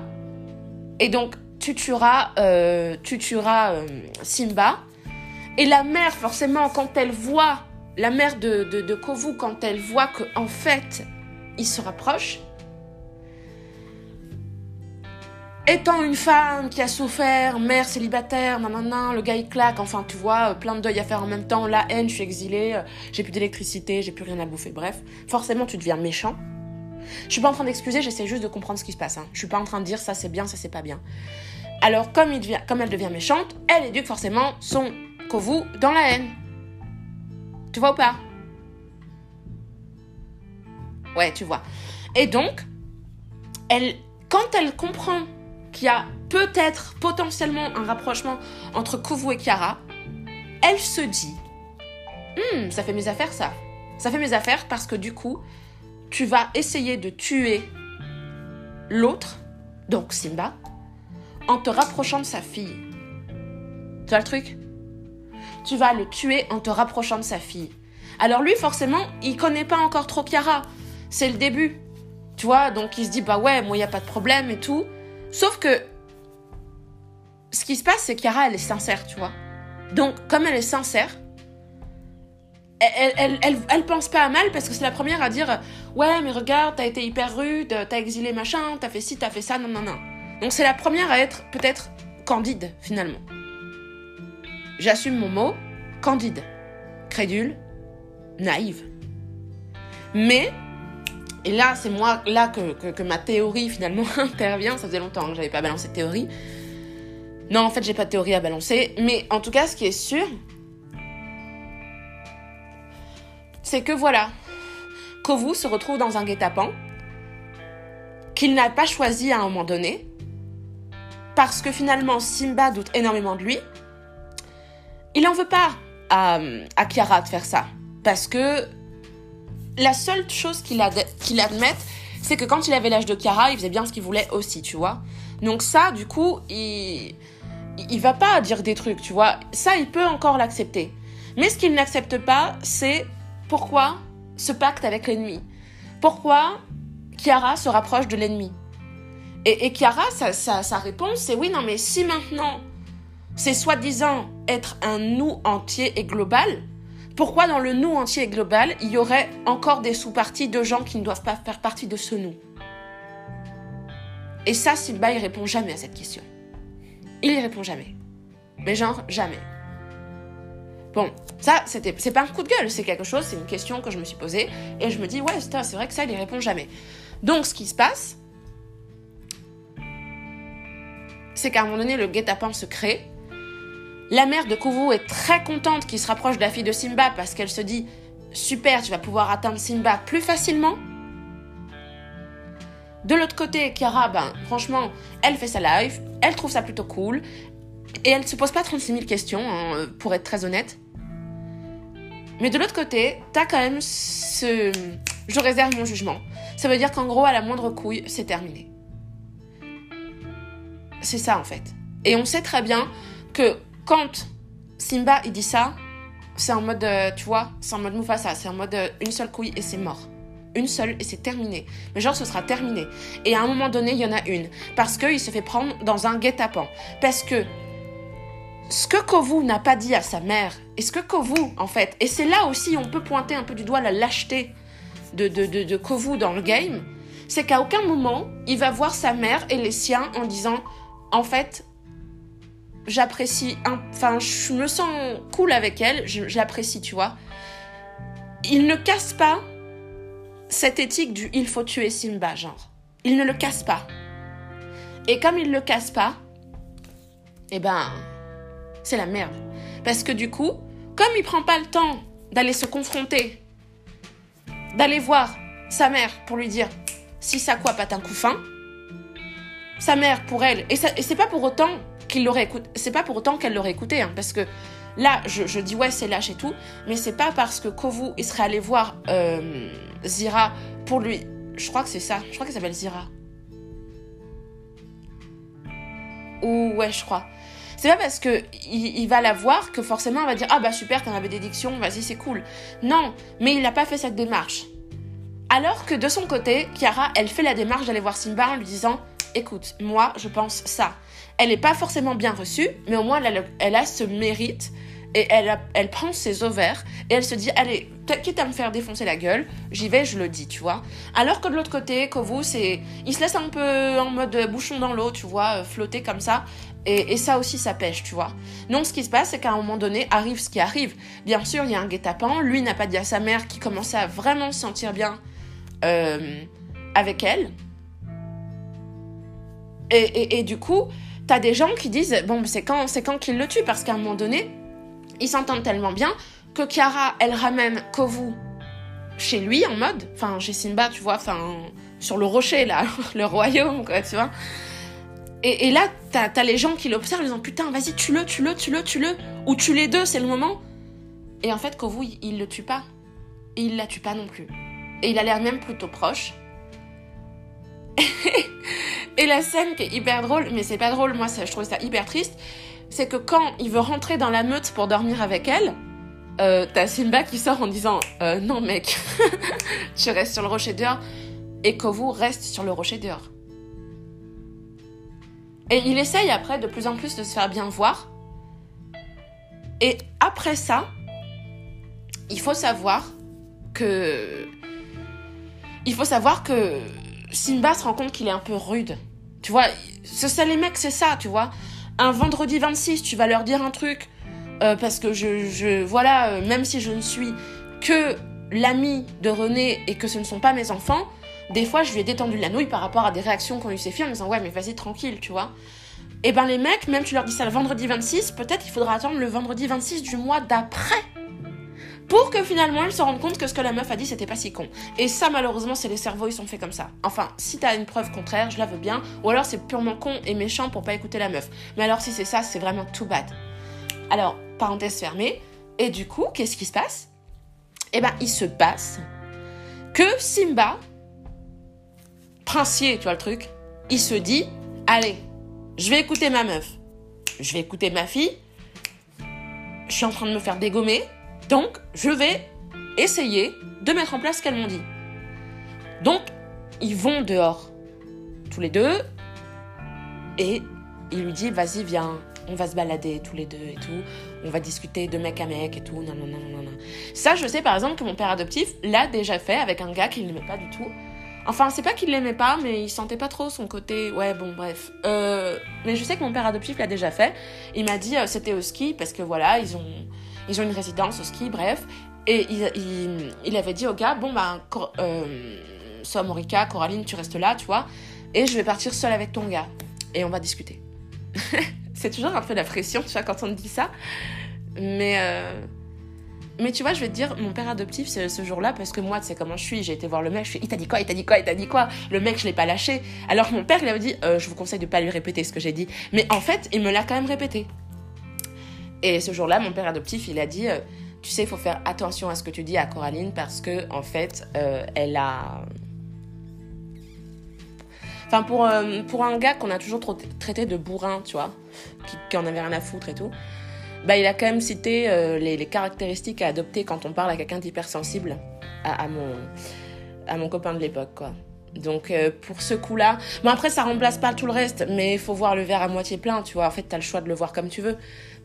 [SPEAKER 1] Et donc tu tueras, euh, tu tueras euh, Simba. Et la mère, forcément, quand elle voit, la mère de, de, Kovu, quand elle voit que en fait, il se rapproche, étant une femme qui a souffert, mère célibataire, nanana, le gars il claque, enfin tu vois, euh, plein de deuil à faire en même temps, la haine, je suis exilée, euh, j'ai plus d'électricité, j'ai plus rien à bouffer, bref, forcément tu deviens méchant. Je suis pas en train d'excuser, j'essaie juste de comprendre ce qui se passe. Hein. Je suis pas en train de dire ça c'est bien, ça c'est pas bien. Alors comme, il devient, comme elle devient méchante, elle éduque forcément son Kovu dans la haine. Tu vois ou pas? Ouais, tu vois. Et donc, elle, quand elle comprend qu'il y a peut-être potentiellement un rapprochement entre Kovu et Kiara, elle se dit Hum, ça fait mes affaires ça. Ça fait mes affaires parce que du coup, tu vas essayer de tuer l'autre, donc Simba, en te rapprochant de sa fille. Tu vois le truc? Tu vas le tuer en te rapprochant de sa fille. Alors lui, forcément, il connaît pas encore trop Kiara. C'est le début. Tu vois, donc il se dit, bah ouais, moi, il n'y a pas de problème et tout. Sauf que ce qui se passe, c'est Chiara, elle est sincère, tu vois. Donc, comme elle est sincère, elle, elle, elle, pense pas à mal parce que c'est la première à dire Ouais, mais regarde, t'as été hyper rude, t'as exilé machin, t'as fait ci, t'as fait ça, non, non, non. Donc, c'est la première à être peut-être candide, finalement. J'assume mon mot, candide, crédule, naïve. Mais et là, c'est moi, là que, ma théorie finalement intervient. Ça faisait longtemps que j'avais pas balancé de théorie. Non, en fait, j'ai pas de théorie à balancer. Mais en tout cas, ce qui est sûr, c'est que voilà, Kovu se retrouve dans un guet-apens qu'il n'a pas choisi à un moment donné. Parce que finalement, Simba doute énormément de lui. Il en veut pas à, à Kiara de faire ça. Parce que la seule chose qu'il admette, c'est que quand il avait l'âge de Chiara, il faisait bien ce qu'il voulait aussi, tu vois. Donc ça, du coup, il, il va pas dire des trucs, tu vois. Ça, il peut encore l'accepter. Mais ce qu'il n'accepte pas, c'est pourquoi ce pacte avec l'ennemi. Pourquoi Chiara se rapproche de l'ennemi. Et, et Chiara, sa réponse, c'est oui, non, mais si maintenant c'est soi-disant être un nous entier et global, pourquoi dans le nous entier et global, il y aurait encore des sous-parties de gens qui ne doivent pas faire partie de ce nous? Et ça, Simba, il répond jamais à cette question. Il y répond jamais. Mais genre, jamais. Bon, ça, c'était, c'est pas un coup de gueule, c'est quelque chose, c'est une question que je me suis posée, et je me dis, ouais, c'est vrai que ça, il y répond jamais. Donc, ce qui se passe, c'est qu'à un moment donné, le guet-apens se crée, la mère de Kovu est très contente qu'il se rapproche de la fille de Simba parce qu'elle se dit super, tu vas pouvoir atteindre Simba plus facilement. De l'autre côté, Kiara, ben, franchement, elle fait sa live, elle trouve ça plutôt cool, et elle ne se pose pas 36 000 questions, hein, pour être très honnête. Mais de l'autre côté, t'as quand même ce... Je réserve mon jugement. Ça veut dire qu'en gros, à la moindre couille, c'est terminé. C'est ça, en fait. Et on sait très bien que quand Simba il dit ça, c'est en mode, euh, tu vois, c'est en mode Mufasa, c'est en mode euh, une seule couille et c'est mort. Une seule et c'est terminé. Mais genre, ce sera terminé. Et à un moment donné, il y en a une. Parce qu'il se fait prendre dans un guet-apens. Parce que ce que Kovu n'a pas dit à sa mère, et ce que Kovu, en fait, et c'est là aussi on peut pointer un peu du doigt la lâcheté de, de, de, de Kovu dans le game, c'est qu'à aucun moment, il va voir sa mère et les siens en disant, en fait, j'apprécie, enfin, je me sens cool avec elle, je, l'apprécie, tu vois. Il ne casse pas cette éthique du il faut tuer Simba, genre. Il ne le casse pas. Et comme il le casse pas, eh ben, c'est la merde. Parce que du coup, comme il prend pas le temps d'aller se confronter, d'aller voir sa mère pour lui dire si ça quoi pas un coup fin, sa mère pour elle, et, et c'est pas pour autant qu'il l'aurait écouté. C'est pas pour autant qu'elle l'aurait écouté, hein, parce que là, je, dis ouais, c'est lâche et tout, mais c'est pas parce que Kovu il serait allé voir euh, Zira pour lui. Je crois que c'est ça. Je crois qu'elle s'appelle Zira. Ou ouais, je crois. C'est pas parce que il, va la voir que forcément on va dire ah bah super, avais des dictions, vas-y c'est cool. Non, mais il n'a pas fait cette démarche. Alors que de son côté, Kiara, elle fait la démarche d'aller voir Simba en lui disant Écoute, moi, je pense ça. Elle n'est pas forcément bien reçue, mais au moins, elle a, ce mérite. Et elle, elle prend ses ovaires et elle se dit allez quitte à me faire défoncer la gueule j'y vais je le dis tu vois. Alors que de l'autre côté Kovu c'est il se laisse un peu en mode bouchon dans l'eau tu vois euh, flotter comme ça. Et, et, ça aussi ça pêche tu vois. Donc ce qui se passe c'est qu'à un moment donné arrive ce qui arrive. Bien sûr il y a un guet-apens. Lui n'a pas dit à sa mère qui commençait à vraiment se sentir bien euh, avec elle. Et, et du coup t'as des gens qui disent bon c'est quand c'est quand qu'il le tue parce qu'à un moment donné ils s'entendent tellement bien que Kiara, elle ramène Kovu chez lui en mode, enfin chez Simba, tu vois, enfin sur le rocher là, le royaume quoi, tu vois. Et, là, t'as as les gens qui l'observent, ils disant putain, vas-y, tue-le, tue-le, tue-le, tue-le, ou tue les deux, c'est le moment. Et en fait, Kovu, il, il le tue pas. Et il la tue pas non plus. Et il a l'air même plutôt proche. et la scène qui est hyper drôle, mais c'est pas drôle, moi je trouvais ça hyper triste, c'est que quand il veut rentrer dans la meute pour dormir avec elle, euh, t'as Simba qui sort en disant euh, Non, mec, tu restes sur le rocher dehors. Et Kovu reste sur le rocher dehors. Et il essaye après de plus en plus de se faire bien voir. Et après ça, il faut savoir que. Il faut savoir que Simba se rend compte qu'il est un peu rude. Tu vois, ce ça les mecs, c'est ça, tu vois un vendredi 26, tu vas leur dire un truc, euh, parce que je, je voilà, euh, même si je ne suis que l'ami de René et que ce ne sont pas mes enfants, des fois je lui ai détendu la nouille par rapport à des réactions qu'ont eu ses filles en disant ouais mais vas-y tranquille, tu vois. Et ben les mecs, même tu leur dis ça le vendredi 26, peut-être il faudra attendre le vendredi 26 du mois d'après pour que finalement ils se rendent compte que ce que la meuf a dit c'était pas si con. Et ça malheureusement c'est les cerveaux ils sont faits comme ça. Enfin si t'as une preuve contraire je la veux bien, ou alors c'est purement con et méchant pour pas écouter la meuf. Mais alors si c'est ça c'est vraiment too bad. Alors parenthèse fermée, et du coup qu'est-ce qui se passe? Eh ben il se passe que Simba, princier tu vois le truc, il se dit allez je vais écouter ma meuf, je vais écouter ma fille, je suis en train de me faire dégommer donc, je vais essayer de mettre en place ce qu'elles m'ont dit. Donc, ils vont dehors, tous les deux, et il lui dit, vas-y, viens, on va se balader tous les deux et tout, on va discuter de mec à mec et tout, non, non, non, non, non. Ça, je sais par exemple que mon père adoptif l'a déjà fait avec un gars qu'il n'aimait pas du tout. Enfin, c'est pas qu'il l'aimait pas, mais il sentait pas trop son côté. Ouais, bon, bref. Euh, mais je sais que mon père adoptif l'a déjà fait. Il m'a dit, euh, c'était au ski, parce que voilà, ils ont ils ont une résidence au ski, bref. Et il, avait dit au gars, bon, ben, euh, Morika, Coraline, tu restes là, tu vois, et je vais partir seule avec ton gars. Et on va discuter. c'est toujours un peu la pression, tu vois, quand on te dit ça. Mais, euh, mais tu vois, je vais te dire, mon père adoptif, c'est ce jour-là, parce que moi, tu sais comment je suis, j'ai été voir le mec, je suis, il t'a dit quoi, il t'a dit quoi, il t'a dit quoi? Le mec, je l'ai pas lâché. Alors mon père, il avait dit, euh, je vous conseille de pas lui répéter ce que j'ai dit. Mais en fait, il me l'a quand même répété. Et ce jour-là, mon père adoptif, il a dit, euh, tu sais, il faut faire attention à ce que tu dis à Coraline parce que, en fait, euh, elle a... Enfin, pour, euh, pour un gars qu'on a toujours traité de bourrin, tu vois, qui, en avait rien à foutre et tout, bah, il a quand même cité les, caractéristiques à adopter quand on parle à quelqu'un d'hypersensible, à, à, mon, à mon copain de l'époque, quoi. Donc pour ce coup-là, bon après ça remplace pas tout le reste, mais il faut voir le verre à moitié plein, tu vois. En fait, t'as le choix de le voir comme tu veux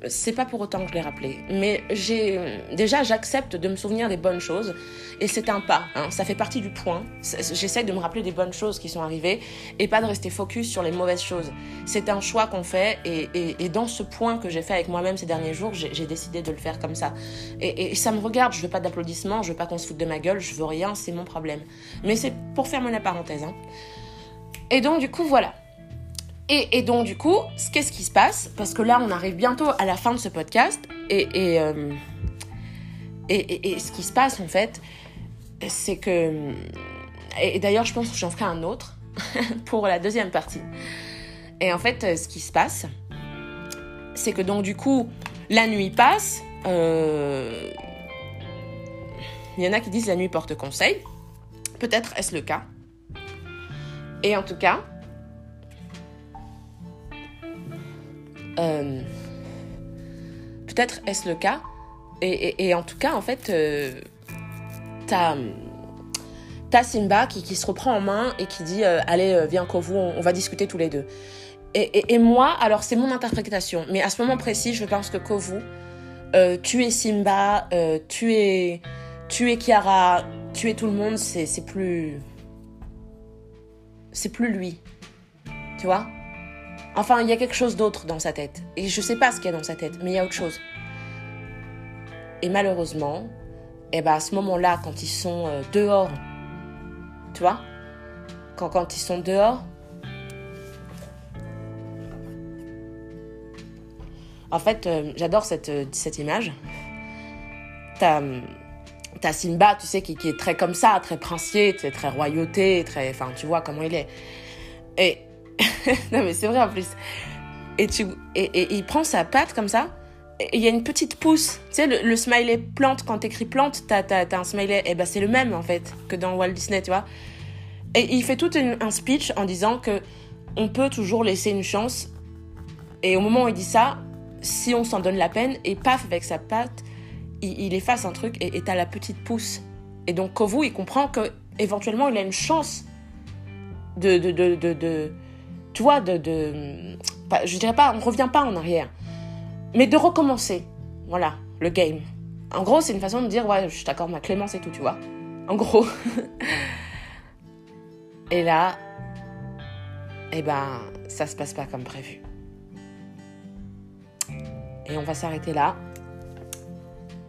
[SPEAKER 1] c'est pas pour autant que je l'ai rappelé. Mais j'ai déjà j'accepte de me souvenir des bonnes choses et c'est un pas. Hein. ça fait partie du point. J'essaie de me rappeler des bonnes choses qui sont arrivées et pas de rester focus sur les mauvaises choses. C'est un choix qu'on fait et, et, dans ce point que j'ai fait avec moi-même ces derniers jours, j'ai décidé de le faire comme ça. Et, ça me regarde. Je veux pas d'applaudissements, je veux pas qu'on se foute de ma gueule, je veux rien. C'est mon problème. Mais c'est pour fermer la Hein. Et donc du coup voilà. Et, donc, du coup, qu'est-ce qui se passe? Parce que là, on arrive bientôt à la fin de ce podcast. Euh, et, et, ce qui se passe, en fait, c'est que. Et, d'ailleurs, je pense que j'en ferai un autre pour la deuxième partie. Et en fait, ce qui se passe, c'est que donc, du coup, la nuit passe. Euh, il y en a qui disent la nuit porte conseil. Peut-être est-ce le cas. Et en tout cas, Euh, peut-être est-ce le cas. Et, en tout cas, en fait, euh, t'as Simba qui, qui, se reprend en main et qui dit euh, Allez, euh, viens, Kovu, on, on, va discuter tous les deux. Et, moi, alors c'est mon interprétation, mais à ce moment précis, je pense que Kovu, tu es Simba, tu es, tu es Kiara, tu es tout le monde, c'est plus. C'est plus lui. Tu vois? Enfin, il y a quelque chose d'autre dans sa tête. Et je sais pas ce qu'il y a dans sa tête, mais il y a autre chose. Et malheureusement, eh ben à ce moment-là, quand ils sont euh, dehors, tu vois? Quand, ils sont dehors, en fait, euh, j'adore cette, euh, cette image. T'as as Simba, tu sais, qui, est très comme ça, très princier, très, très royauté, très. Enfin, tu vois comment il est. Et. non, mais c'est vrai en plus. Et, tu, et, et, il prend sa patte comme ça, il y a une petite pousse. Tu sais, le, le smiley plante, quand t'écris plante, t'as as, as, un smiley. Et ben, c'est le même, en fait, que dans Walt Disney, tu vois. Et il fait tout un speech en disant que on peut toujours laisser une chance. Et au moment où il dit ça, si on s'en donne la peine, et paf, avec sa patte, il, efface un truc et t'as la petite pousse. Et donc Kovu, il comprend que éventuellement il a une chance de, de, de, de, de tu vois, de, de, je dirais pas, on revient pas en arrière, mais de recommencer. Voilà, le game. En gros, c'est une façon de dire, ouais, je t'accorde ma clémence et tout, tu vois. En gros. et là, eh ben, ça se passe pas comme prévu. Et on va s'arrêter là.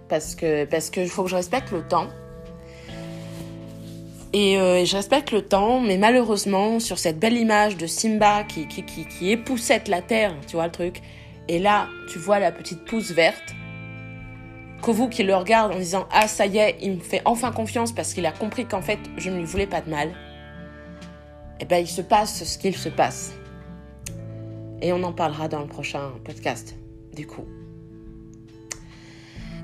[SPEAKER 1] Parce que parce que faut que je respecte le temps. Et euh, je respecte le temps, mais malheureusement, sur cette belle image de Simba qui, qui, qui, époussette la terre, tu vois le truc, et là, tu vois la petite pousse verte, Kovu qui le regarde en disant Ah, ça y est, il me fait enfin confiance parce qu'il a compris qu'en fait, je ne lui voulais pas de mal. Et ben, il se passe ce qu'il se passe. Et on en parlera dans le prochain podcast, du coup.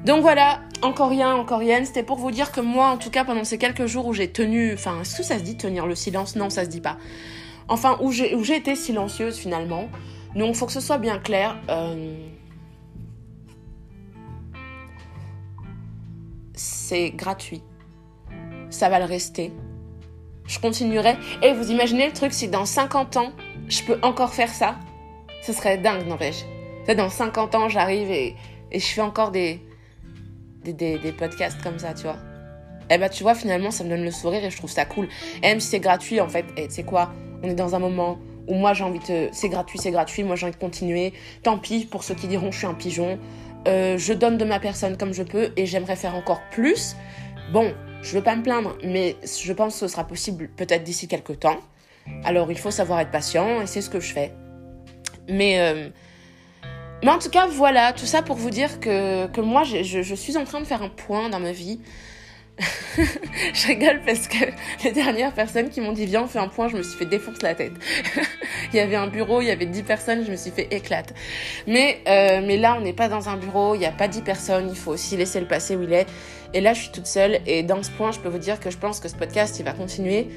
[SPEAKER 1] Donc voilà, encore rien, encore rien. C'était pour vous dire que moi, en tout cas, pendant ces quelques jours où j'ai tenu. Enfin, est-ce que ça se dit tenir le silence? Non, ça se dit pas. Enfin, où j'ai, été silencieuse finalement. Donc, faut que ce soit bien clair. Euh... C'est gratuit. Ça va le rester. Je continuerai. Et vous imaginez le truc, si dans 50 ans, je peux encore faire ça Ce serait dingue, n'empêche. Dans 50 ans, j'arrive et, et je fais encore des, des, des, podcasts comme ça, tu vois. Et bah, tu vois, finalement, ça me donne le sourire et je trouve ça cool. Même si c'est gratuit, en fait, et tu sais quoi, on est dans un moment où moi j'ai envie de. C'est gratuit, c'est gratuit, moi j'ai envie de continuer. Tant pis pour ceux qui diront je suis un pigeon. Euh, je donne de ma personne comme je peux et j'aimerais faire encore plus. Bon, je veux pas me plaindre, mais je pense que ce sera possible peut-être d'ici quelques temps. Alors il faut savoir être patient et c'est ce que je fais. Mais. Euh, mais en tout cas, voilà, tout ça pour vous dire que, moi, je suis en train de faire un point dans ma vie. je rigole parce que les dernières personnes qui m'ont dit viens on fait un point, je me suis fait défoncer la tête. il y avait un bureau, il y avait 10 personnes, je me suis fait éclate. Mais, euh, mais là on n'est pas dans un bureau, il n'y a pas 10 personnes, il faut aussi laisser le passé où il est. Et là je suis toute seule et dans ce point je peux vous dire que je pense que ce podcast il va continuer.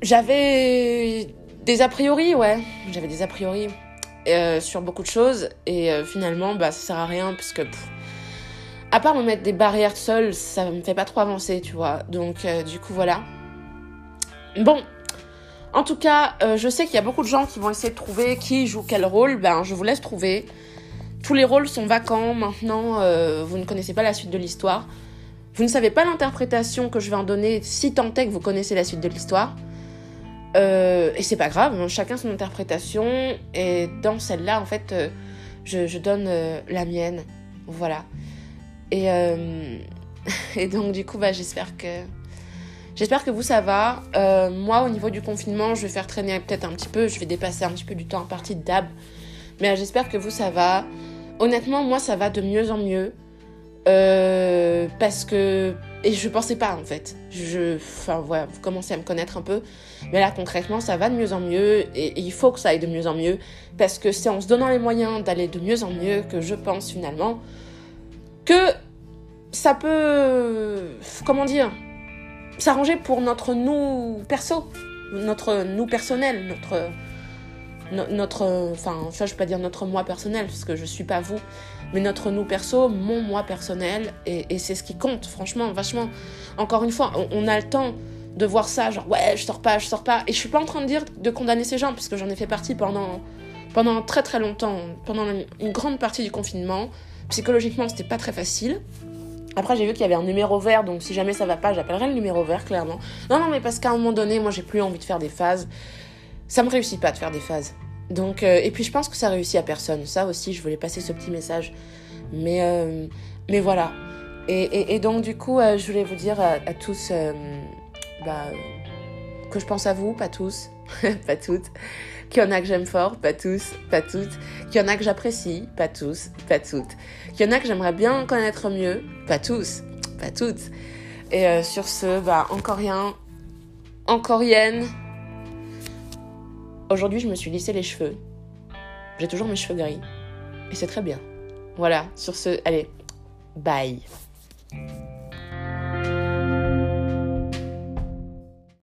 [SPEAKER 1] J'avais des a priori, ouais, j'avais des a priori euh, sur beaucoup de choses. Et euh, finalement bah ça sert à rien parce que à part me mettre des barrières seule ça me fait pas trop avancer tu vois. Donc euh, du coup voilà. Bon. En tout cas je sais qu'il y a beaucoup de gens qui vont essayer de trouver qui joue quel rôle. Ben je vous laisse trouver. Tous les rôles sont vacants maintenant vous ne connaissez pas la suite de l'histoire. Vous ne savez pas l'interprétation que je vais en donner. Si tant est que vous connaissez la suite de l'histoire euh, et c'est pas grave, chacun son interprétation. Et dans celle-là, en fait, euh, je, donne euh, la mienne. Voilà. Et, donc, du coup, bah, j'espère que. J'espère que vous, ça va. moi, au niveau du confinement, je vais faire traîner peut-être un petit peu. Je vais dépasser un petit peu du temps en partie de dab. Mais j'espère que vous, ça va. Honnêtement, moi, ça va de mieux en mieux. Parce que et je pensais pas en fait. Je, enfin voilà, vous commencez à me connaître un peu, mais là concrètement ça va de mieux en mieux et, il faut que ça aille de mieux en mieux. Parce que c'est en se donnant les moyens d'aller de mieux en mieux que je pense finalement que ça peut, comment dire, s'arranger pour notre nous perso, notre nous personnel, notre no, notre, enfin, ça je peux pas dire notre moi personnel parce que je suis pas vous, mais notre nous perso, mon moi personnel, et, c'est ce qui compte, franchement, vachement. Encore une fois, on, a le temps de voir ça, genre ouais, je sors pas, je sors pas. Et je suis pas en train de dire de condamner ces gens, puisque j'en ai fait partie pendant, pendant très très longtemps, pendant une grande partie du confinement. Psychologiquement, c'était pas très facile. Après, j'ai vu qu'il y avait un numéro vert, donc si jamais ça va pas, j'appellerai le numéro vert, clairement. Non, non, mais parce qu'à un moment donné, moi, j'ai plus envie de faire des phases. Ça me réussit pas de faire des phases. Donc, euh, et puis je pense que ça réussit à personne. Ça aussi, je voulais passer ce petit message. Mais, euh, mais voilà. Et, donc, du coup, euh, je voulais vous dire à, tous bah, que je pense à vous, pas tous, pas toutes. Qu'il y en a que j'aime fort, pas tous, pas toutes. Qu'il y en a que j'apprécie, pas tous, pas toutes. Qu'il y en a que j'aimerais bien connaître mieux, pas tous, pas toutes. Et sur ce, bah, encore rien, encore rien. Aujourd'hui, je me suis lissé les cheveux. J'ai toujours mes cheveux gris. Et c'est très bien. Voilà, sur ce, allez, bye.